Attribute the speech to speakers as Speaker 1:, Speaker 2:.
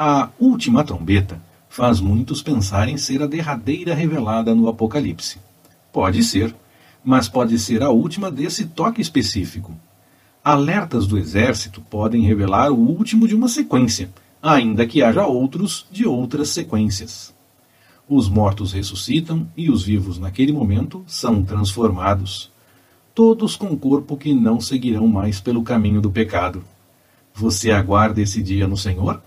Speaker 1: A última trombeta faz muitos pensarem ser a derradeira revelada no Apocalipse. Pode ser, mas pode ser a última desse toque específico. Alertas do exército podem revelar o último de uma sequência, ainda que haja outros de outras sequências. Os mortos ressuscitam e os vivos naquele momento são transformados. Todos com corpo que não seguirão mais pelo caminho do pecado. Você aguarda esse dia no Senhor?